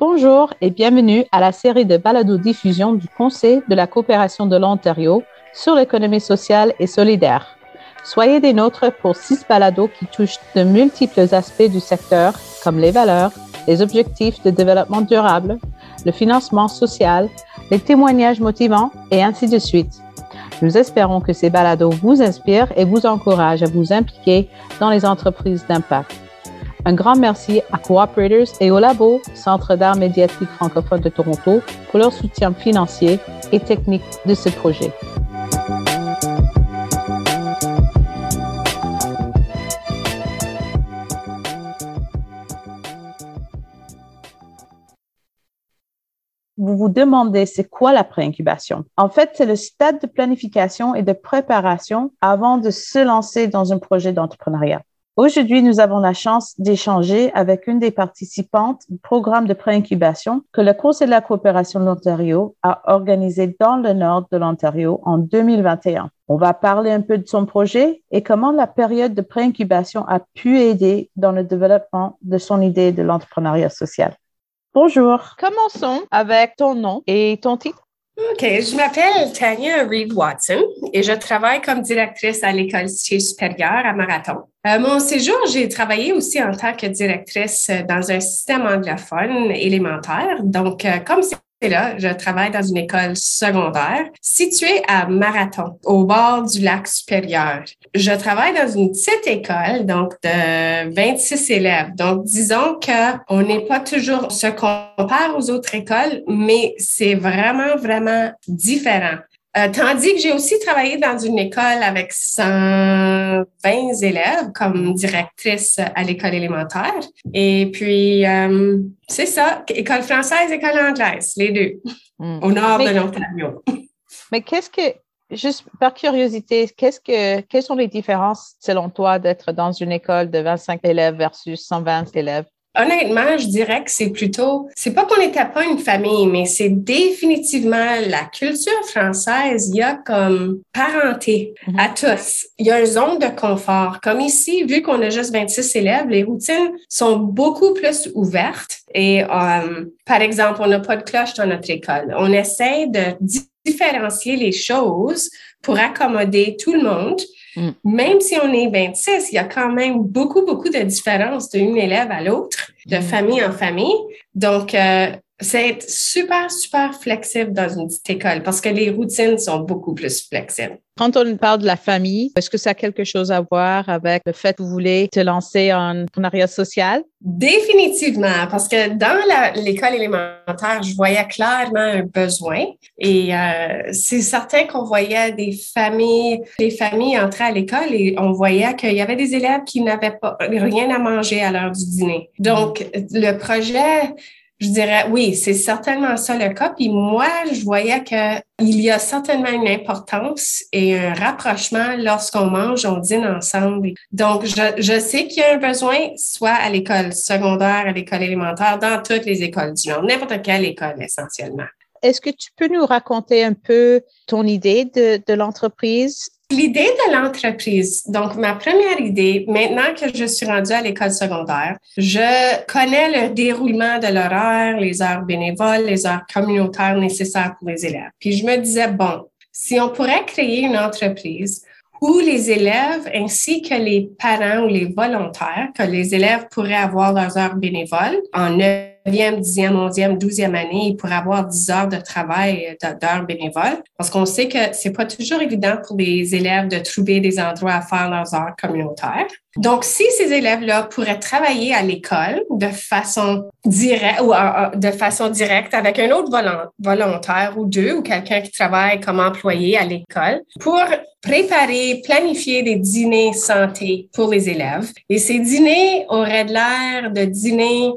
Bonjour et bienvenue à la série de balado-diffusion du Conseil de la coopération de l'Ontario sur l'économie sociale et solidaire. Soyez des nôtres pour six balados qui touchent de multiples aspects du secteur, comme les valeurs, les objectifs de développement durable, le financement social, les témoignages motivants et ainsi de suite. Nous espérons que ces balados vous inspirent et vous encouragent à vous impliquer dans les entreprises d'impact. Un grand merci à Cooperators et au Labo, Centre d'art médiatique francophone de Toronto, pour leur soutien financier et technique de ce projet. vous vous demandez c'est quoi la pré-incubation? En fait, c'est le stade de planification et de préparation avant de se lancer dans un projet d'entrepreneuriat. Aujourd'hui, nous avons la chance d'échanger avec une des participantes du programme de pré-incubation que le Conseil de la coopération de l'Ontario a organisé dans le nord de l'Ontario en 2021. On va parler un peu de son projet et comment la période de pré-incubation a pu aider dans le développement de son idée de l'entrepreneuriat social. Bonjour. Commençons avec ton nom et ton titre. OK, je m'appelle Tanya Reed Watson et je travaille comme directrice à l'École supérieure à Marathon. Euh, mon séjour, j'ai travaillé aussi en tant que directrice dans un système anglophone élémentaire. Donc, euh, comme c'est là, je travaille dans une école secondaire située à Marathon, au bord du lac supérieur. Je travaille dans une petite école, donc de 26 élèves. Donc, disons qu'on n'est pas toujours ce qu'on compare aux autres écoles, mais c'est vraiment, vraiment différent. Euh, tandis que j'ai aussi travaillé dans une école avec 120 élèves comme directrice à l'école élémentaire. Et puis, euh, c'est ça, école française, école anglaise, les deux, hmm. au nord de l'Ontario. Mais qu'est-ce que, juste par curiosité, qu'est-ce que, quelles sont les différences selon toi d'être dans une école de 25 élèves versus 120 élèves? Honnêtement, je dirais que c'est plutôt, c'est pas qu'on n'était pas une famille, mais c'est définitivement la culture française. Il y a comme parenté mhm. à tous. Il y a une zone de confort. Comme ici, vu qu'on a juste 26 élèves, les routines sont beaucoup plus ouvertes. Et euh, par exemple, on n'a pas de cloche dans notre école. On essaie de différencier les choses pour accommoder tout le monde. Mm. Même si on est 26, il y a quand même beaucoup, beaucoup de différences d'une élève à l'autre, de mm. famille en famille. Donc, euh, c'est être super, super flexible dans une petite école parce que les routines sont beaucoup plus flexibles. Quand on parle de la famille, est-ce que ça a quelque chose à voir avec le fait que vous voulez te lancer en entrepreneuriat social? Définitivement, parce que dans l'école élémentaire, je voyais clairement un besoin et euh, c'est certain qu'on voyait des familles, des familles entrer à l'école et on voyait qu'il y avait des élèves qui n'avaient pas rien à manger à l'heure du dîner. Donc, le projet je dirais oui, c'est certainement ça le cas. Puis moi, je voyais qu'il y a certainement une importance et un rapprochement lorsqu'on mange, on dîne ensemble. Donc, je, je sais qu'il y a un besoin, soit à l'école secondaire, à l'école élémentaire, dans toutes les écoles du monde, n'importe quelle école essentiellement. Est-ce que tu peux nous raconter un peu ton idée de, de l'entreprise? L'idée de l'entreprise, donc ma première idée, maintenant que je suis rendue à l'école secondaire, je connais le déroulement de l'horaire, les heures bénévoles, les heures communautaires nécessaires pour les élèves. Puis je me disais, bon, si on pourrait créer une entreprise où les élèves ainsi que les parents ou les volontaires, que les élèves pourraient avoir leurs heures bénévoles en 9e, 10e, 11e, 12e année, ils pourraient avoir 10 heures de travail euh, d'heures bénévoles parce qu'on sait que c'est pas toujours évident pour les élèves de trouver des endroits à faire leurs heures communautaires. Donc, si ces élèves-là pourraient travailler à l'école de façon directe ou de façon directe avec un autre volontaire ou deux ou quelqu'un qui travaille comme employé à l'école pour préparer, planifier des dîners santé pour les élèves. Et ces dîners auraient l'air de dîners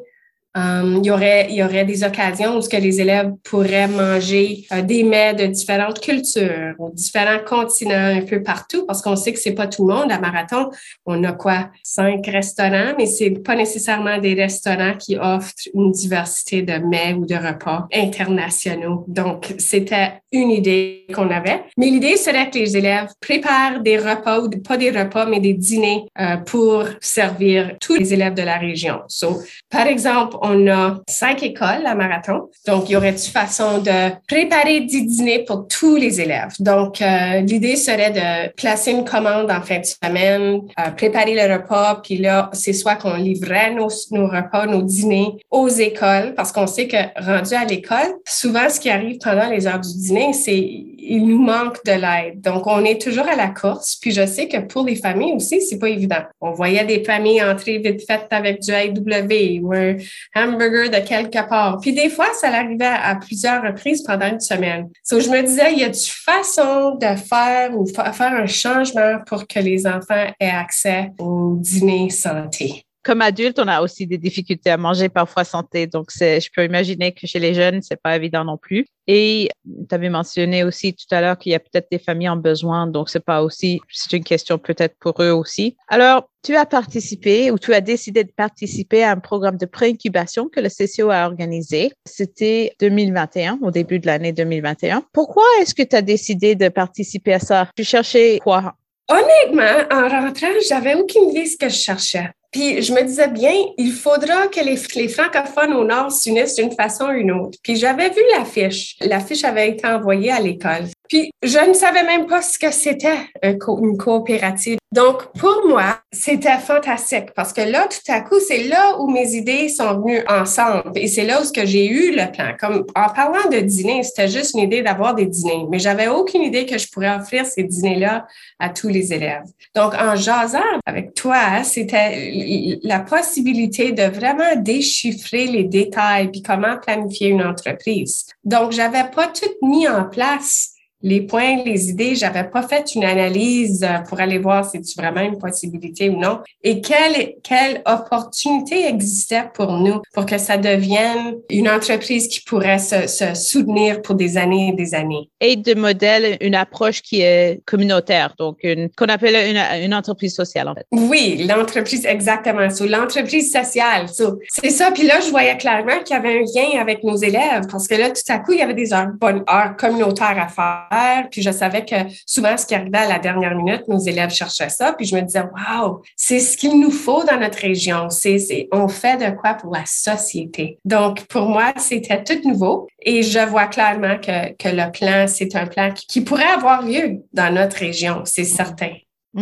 Um, il, y aurait, il y aurait des occasions où ce que les élèves pourraient manger euh, des mets de différentes cultures, différents continents, un peu partout, parce qu'on sait que c'est pas tout le monde. À Marathon, on a quoi? Cinq restaurants, mais c'est pas nécessairement des restaurants qui offrent une diversité de mets ou de repas internationaux. Donc, c'était une idée qu'on avait. Mais l'idée serait que les élèves préparent des repas, ou pas des repas, mais des dîners euh, pour servir tous les élèves de la région. So, par exemple, on a cinq écoles à Marathon. Donc, il y aurait une façon de préparer des dîners pour tous les élèves? Donc, euh, l'idée serait de placer une commande en fin de semaine, euh, préparer le repas, puis là, c'est soit qu'on livrait nos, nos repas, nos dîners aux écoles, parce qu'on sait que rendu à l'école, souvent, ce qui arrive pendant les heures du dîner, c'est il nous manque de l'aide. Donc, on est toujours à la course. Puis, je sais que pour les familles aussi, c'est pas évident. On voyait des familles entrer vite faites avec du AW ou un hamburger de quelque part. Puis, des fois, ça arrivait à plusieurs reprises pendant une semaine. Donc, je me disais, il y a une façon de faire ou faire un changement pour que les enfants aient accès au dîner santé comme adulte, on a aussi des difficultés à manger parfois santé. Donc, je peux imaginer que chez les jeunes, c'est pas évident non plus. Et tu avais mentionné aussi tout à l'heure qu'il y a peut-être des familles en besoin. Donc, c'est pas aussi, c'est une question peut-être pour eux aussi. Alors, tu as participé ou tu as décidé de participer à un programme de pré-incubation que le CCO a organisé. C'était 2021, au début de l'année 2021. Pourquoi est-ce que tu as décidé de participer à ça? Tu cherchais quoi? Honnêtement, en rentrant, j'avais aucune idée ce que je cherchais. Puis je me disais bien, il faudra que les, les francophones au Nord s'unissent d'une façon ou une autre. Puis j'avais vu l'affiche. L'affiche avait été envoyée à l'école. Puis je ne savais même pas ce que c'était une coopérative. Donc pour moi, c'était fantastique parce que là, tout à coup, c'est là où mes idées sont venues ensemble et c'est là où j'ai eu le plan. Comme en parlant de dîner, c'était juste une idée d'avoir des dîners, mais j'avais aucune idée que je pourrais offrir ces dîners-là à tous les élèves. Donc en jasant avec toi, c'était la possibilité de vraiment déchiffrer les détails puis comment planifier une entreprise. Donc j'avais pas tout mis en place les points, les idées, j'avais pas fait une analyse euh, pour aller voir si c'est vraiment une possibilité ou non et quelle, quelle opportunité existait pour nous pour que ça devienne une entreprise qui pourrait se, se soutenir pour des années et des années. Et de modèle, une approche qui est communautaire, donc une, qu'on appelle une, une, entreprise sociale, en fait. Oui, l'entreprise, exactement. So, l'entreprise sociale. So, c'est ça. Puis là, je voyais clairement qu'il y avait un lien avec nos élèves parce que là, tout à coup, il y avait des heures, bonnes heures communautaires à faire puis je savais que souvent, ce qui arrivait à la dernière minute, nos élèves cherchaient ça. Puis je me disais, wow, c'est ce qu'il nous faut dans notre région. C'est, on fait de quoi pour la société. Donc, pour moi, c'était tout nouveau. Et je vois clairement que, que le plan, c'est un plan qui pourrait avoir lieu dans notre région, c'est certain.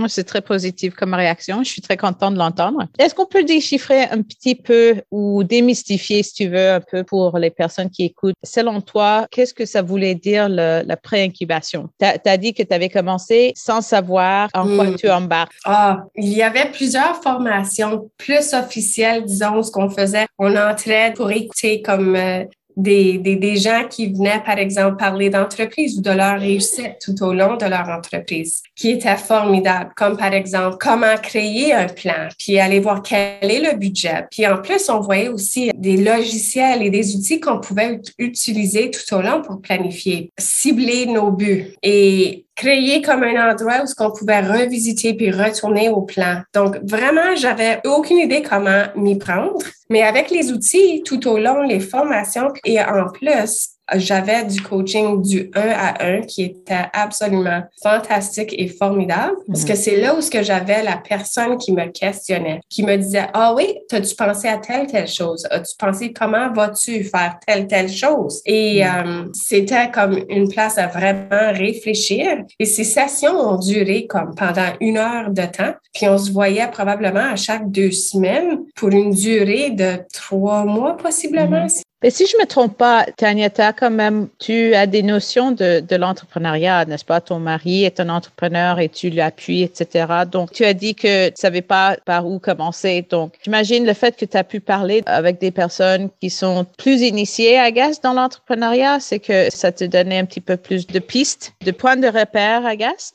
C'est très positif comme réaction. Je suis très contente de l'entendre. Est-ce qu'on peut déchiffrer un petit peu ou démystifier, si tu veux, un peu pour les personnes qui écoutent? Selon toi, qu'est-ce que ça voulait dire la pré-incubation? Tu as, dit que tu avais commencé sans savoir en quoi hmm. tu embarques. Ah, il y avait plusieurs formations plus officielles, disons, ce qu'on faisait. On entrait pour écouter comme euh, des, des, gens qui venaient, par exemple, parler d'entreprise ou de leur réussite tout au long de leur entreprise, qui était formidable, comme par exemple comment créer un plan, puis aller voir quel est le budget. Puis en plus, on voyait aussi des logiciels et des outils qu'on pouvait utiliser tout au long pour planifier, cibler nos buts. Et créer comme un endroit où ce qu'on pouvait revisiter puis retourner au plan. Donc vraiment, j'avais aucune idée comment m'y prendre, mais avec les outils tout au long, les formations et en plus j'avais du coaching du 1 à 1 qui était absolument fantastique et formidable parce que c'est là où ce que j'avais la personne qui me questionnait, qui me disait "Ah oui, as-tu pensé à telle telle chose? As-tu pensé comment vas-tu faire telle telle chose Et mm. euh, c'était comme une place à vraiment réfléchir. Et ces sessions ont duré comme pendant une heure de temps, puis on se voyait probablement à chaque deux semaines pour une durée de trois mois possiblement. Mm-hmm. Et si je me trompe pas, Tanyata, quand même, tu as des notions de, de l'entrepreneuriat, n'est-ce pas? Ton mari est un entrepreneur et tu l'appuies, etc. Donc, tu as dit que tu savais pas par où commencer. Donc, j'imagine le fait que tu as pu parler avec des personnes qui sont plus initiées, I guess, dans l'entrepreneuriat, c'est que ça te donnait un petit peu plus de pistes, de points de repère, I guess.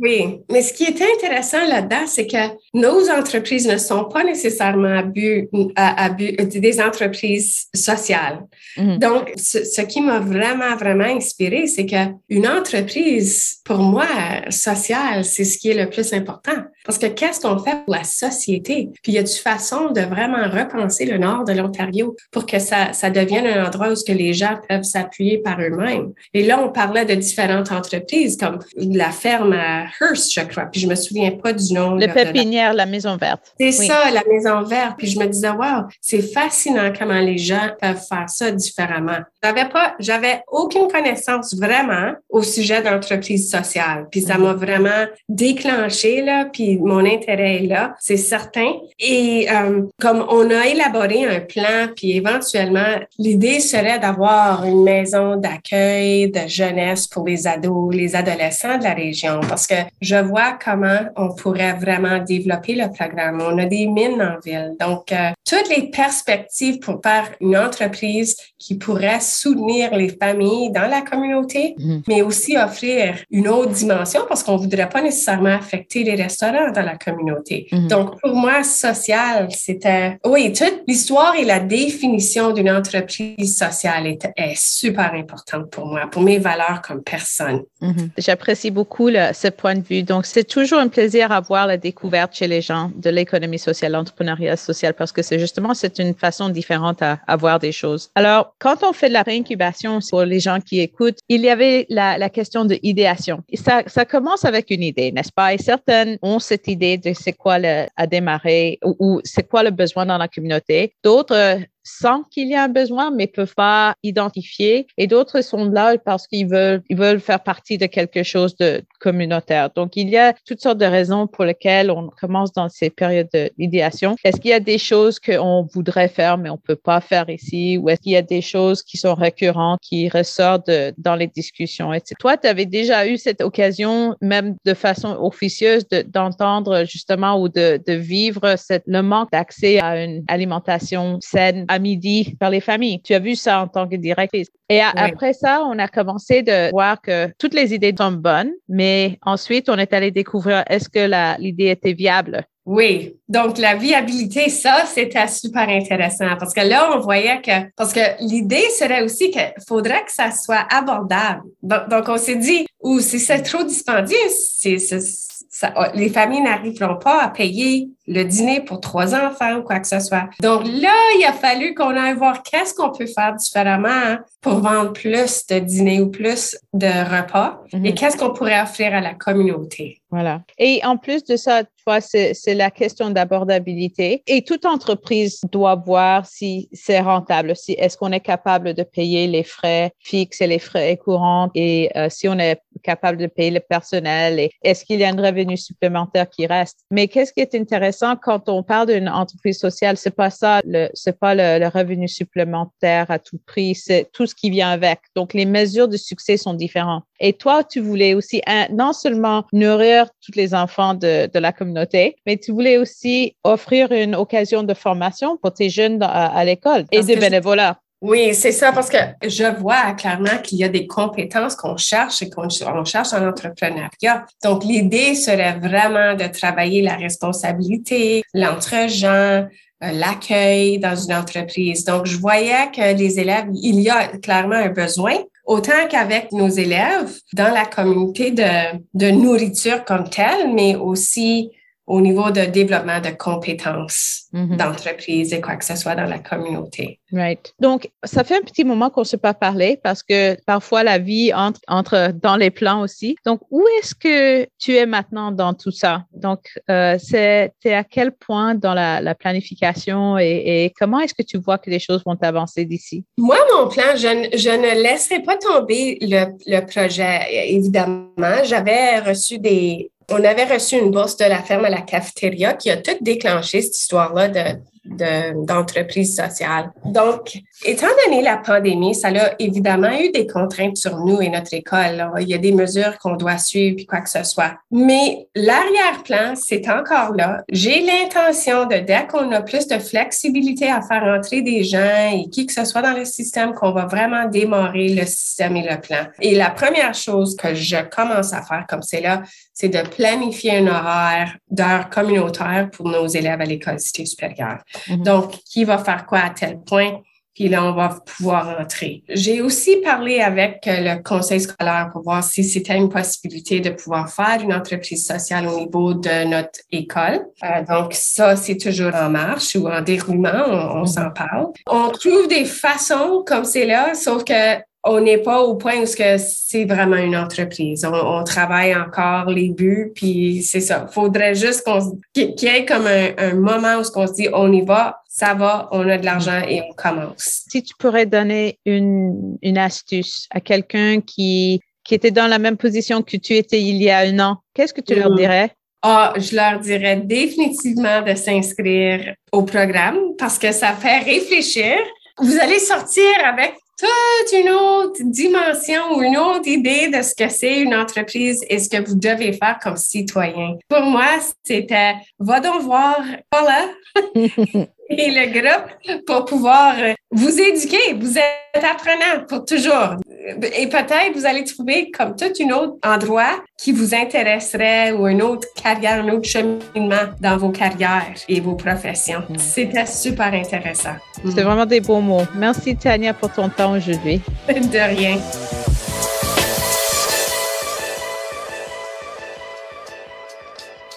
Oui, mais ce qui est intéressant là-dedans, c'est que nos entreprises ne sont pas nécessairement à but, à, à but, des entreprises sociales. Mhm. Donc, ce, qui m'a vraiment, vraiment inspiré, c'est qu'une entreprise, pour moi, sociale, c'est ce qui est le plus important. Parce que qu'est-ce qu'on fait pour la société? Puis il y a une façon de vraiment repenser le nord de l'Ontario pour que ça, ça devienne un endroit où ce que les gens peuvent s'appuyer par eux-mêmes? Et là, on parlait de différentes entreprises comme la ferme à Hearst, je crois. Puis je me souviens pas du nom. Le pépinière, la... maison verte. C'est ça, la maison verte. Puis je me disais, wow, c'est fascinant comment les gens peuvent faire ça différemment. J'avais pas, j'avais aucune connaissance vraiment au sujet d'entreprise sociale. Puis ça m'a vraiment déclenché là. Puis mon intérêt est là, c'est certain. Et euh, comme on a élaboré un plan, puis éventuellement l'idée serait d'avoir une maison d'accueil de jeunesse pour les ados, les adolescents de la région, parce que je vois comment on pourrait vraiment développer le programme. On a des mines en ville, donc euh, toutes les perspectives pour faire une entreprise qui pourrait soutenir les familles dans la communauté, mhm. mais aussi offrir une autre dimension parce qu'on voudrait pas nécessairement affecter les restaurants dans la communauté. Mhm. Donc, pour moi, social, c'était, oui, toute l'histoire et la définition d'une entreprise sociale est, est, super importante pour moi, pour mes valeurs comme personne. Mhm. J'apprécie beaucoup ce point de vue. Donc, c'est toujours un plaisir à voir la découverte chez les gens de l'économie sociale, l'entrepreneuriat social, parce que c'est justement, c'est une façon différente à, à voir des choses. Alors, quand on fait de la réincubation pour les gens qui écoutent, il y avait la, la question de idéation. ça, ça commence avec une idée, n'est-ce pas? Et certaines ont cette idée de c'est quoi le, à démarrer ou, ou c'est quoi le besoin dans la communauté. D'autres sans qu'il y ait un besoin, mais peuvent pas identifier. Et d'autres sont là parce qu'ils veulent, ils veulent faire partie de quelque chose de communautaire. Donc, il y a toutes sortes de raisons pour lesquelles on commence dans ces périodes d'idéation. Est-ce qu'il y a des choses qu'on voudrait faire, mais on peut pas faire ici? Ou est-ce qu'il y a des choses qui sont récurrentes, qui ressortent dans les discussions? Et toi, tu avais déjà eu cette occasion, même de façon officieuse, d'entendre justement ou de, de vivre cette, le manque d'accès à une alimentation saine à midi par les familles. Tu as vu ça en tant que directrice. Et après ça, on a commencé de voir que toutes les idées sont bonnes, mais ensuite, on est allé découvrir est-ce que l'idée était viable. Oui, donc la viabilité, ça, c'était super intéressant parce que là, on voyait que, parce que l'idée serait aussi qu'il faudrait que ça soit abordable. Donc, on s'est dit, ou si c'est trop dispendieux, c'est, les familles n'arriveront pas à payer le dîner pour trois enfants ou quoi que ce soit. Donc là, il a fallu qu'on aille voir qu'est-ce qu'on peut faire différemment hein, pour vendre plus de dîners ou plus de repas et mhm. qu'est-ce qu'on pourrait offrir à la communauté. Voilà. Et en plus de ça, c'est la question d'abordabilité. Et toute entreprise doit voir si c'est rentable, si est-ce qu'on est capable de payer les frais fixes et les frais courants et euh, si on est capable de payer le personnel et est-ce qu'il y a un revenu supplémentaire qui reste. Mais qu'est-ce qui est intéressant quand on parle d'une entreprise sociale, c'est pas ça, c'est pas le, revenu supplémentaire à tout prix, c'est tout ce qui vient avec. Donc, les mesures de succès sont différentes. Et toi, tu voulais aussi non seulement nourrir tous les enfants de, la communauté, mais tu voulais aussi offrir une occasion de formation pour tes jeunes à, l'école et de bénévolat. Oui, c'est ça, parce que je vois clairement qu'il y a des compétences qu'on cherche et qu'on cherche en entrepreneuriat. Donc, l'idée serait vraiment de travailler la responsabilité, l'entre-gens, euh, l'accueil dans une entreprise. Donc, je voyais que les élèves, il y a clairement un besoin, autant qu'avec nos élèves dans la communauté de, de nourriture comme telle, mais aussi au niveau de développement de compétences mm-hmm. d'entreprise et quoi que ce soit dans la communauté. Right. Donc, ça fait un petit moment qu'on ne s'est pas parlé parce que parfois la vie entre, entre dans les plans aussi. Donc, où est-ce que tu es maintenant dans tout ça? Donc, euh, c'est à quel point dans la, la planification et, et comment est-ce que tu vois que les choses vont avancer d'ici? Moi, mon plan, je, je ne laisserai pas tomber le, le projet. Évidemment, j'avais reçu des, on avait reçu une bourse de la ferme à la cafétéria qui a tout déclenché cette histoire-là de d'entreprise sociale. Donc, étant donné la pandémie, ça a évidemment eu des contraintes sur nous et notre école. Il y a des mesures qu'on doit suivre, puis quoi que ce soit. Mais l'arrière-plan, c'est encore là. J'ai l'intention de, dès qu'on a plus de flexibilité à faire entrer des gens et qui que ce soit dans le système, qu'on va vraiment démarrer le système et le plan. Et la première chose que je commence à faire comme c'est là, c'est de planifier un horaire d'heures communautaires pour nos élèves à l'école cité supérieure. Mhm. Donc, qui va faire quoi à tel point? puis là, on va pouvoir entrer. J'ai aussi parlé avec le conseil scolaire pour voir si c'était une possibilité de pouvoir faire une entreprise sociale au niveau de notre école. Euh, donc, ça, c'est toujours en marche ou en déroulement, on, on s'en parle. On trouve des façons comme c'est là, sauf que on n'est pas au point où c'est vraiment une entreprise. On, travaille encore les buts, puis c'est ça. Faudrait juste qu'on qu'il y ait comme un, moment où on se dit on y va, ça va, on a de l'argent et on commence. Si tu pourrais donner une, une astuce à quelqu'un qui, qui était dans la même position que tu étais il y a un an, qu'est-ce que tu leur mm. dirais? Ah, je leur dirais définitivement de s'inscrire au programme parce que ça fait réfléchir. Vous allez sortir avec toute une autre dimension ou une autre idée de ce que c'est une entreprise et ce que vous devez faire comme citoyen. Pour moi, c'était va donc voir Paula et le groupe pour pouvoir vous éduquer. Vous êtes apprenant pour toujours. Et peut-être vous allez trouver comme tout un autre endroit qui vous intéresserait ou une autre carrière, un autre cheminement dans vos carrières et vos professions. Mm. C'était super intéressant. C'était vraiment des beaux mots. Merci Tania pour ton temps aujourd'hui. De rien.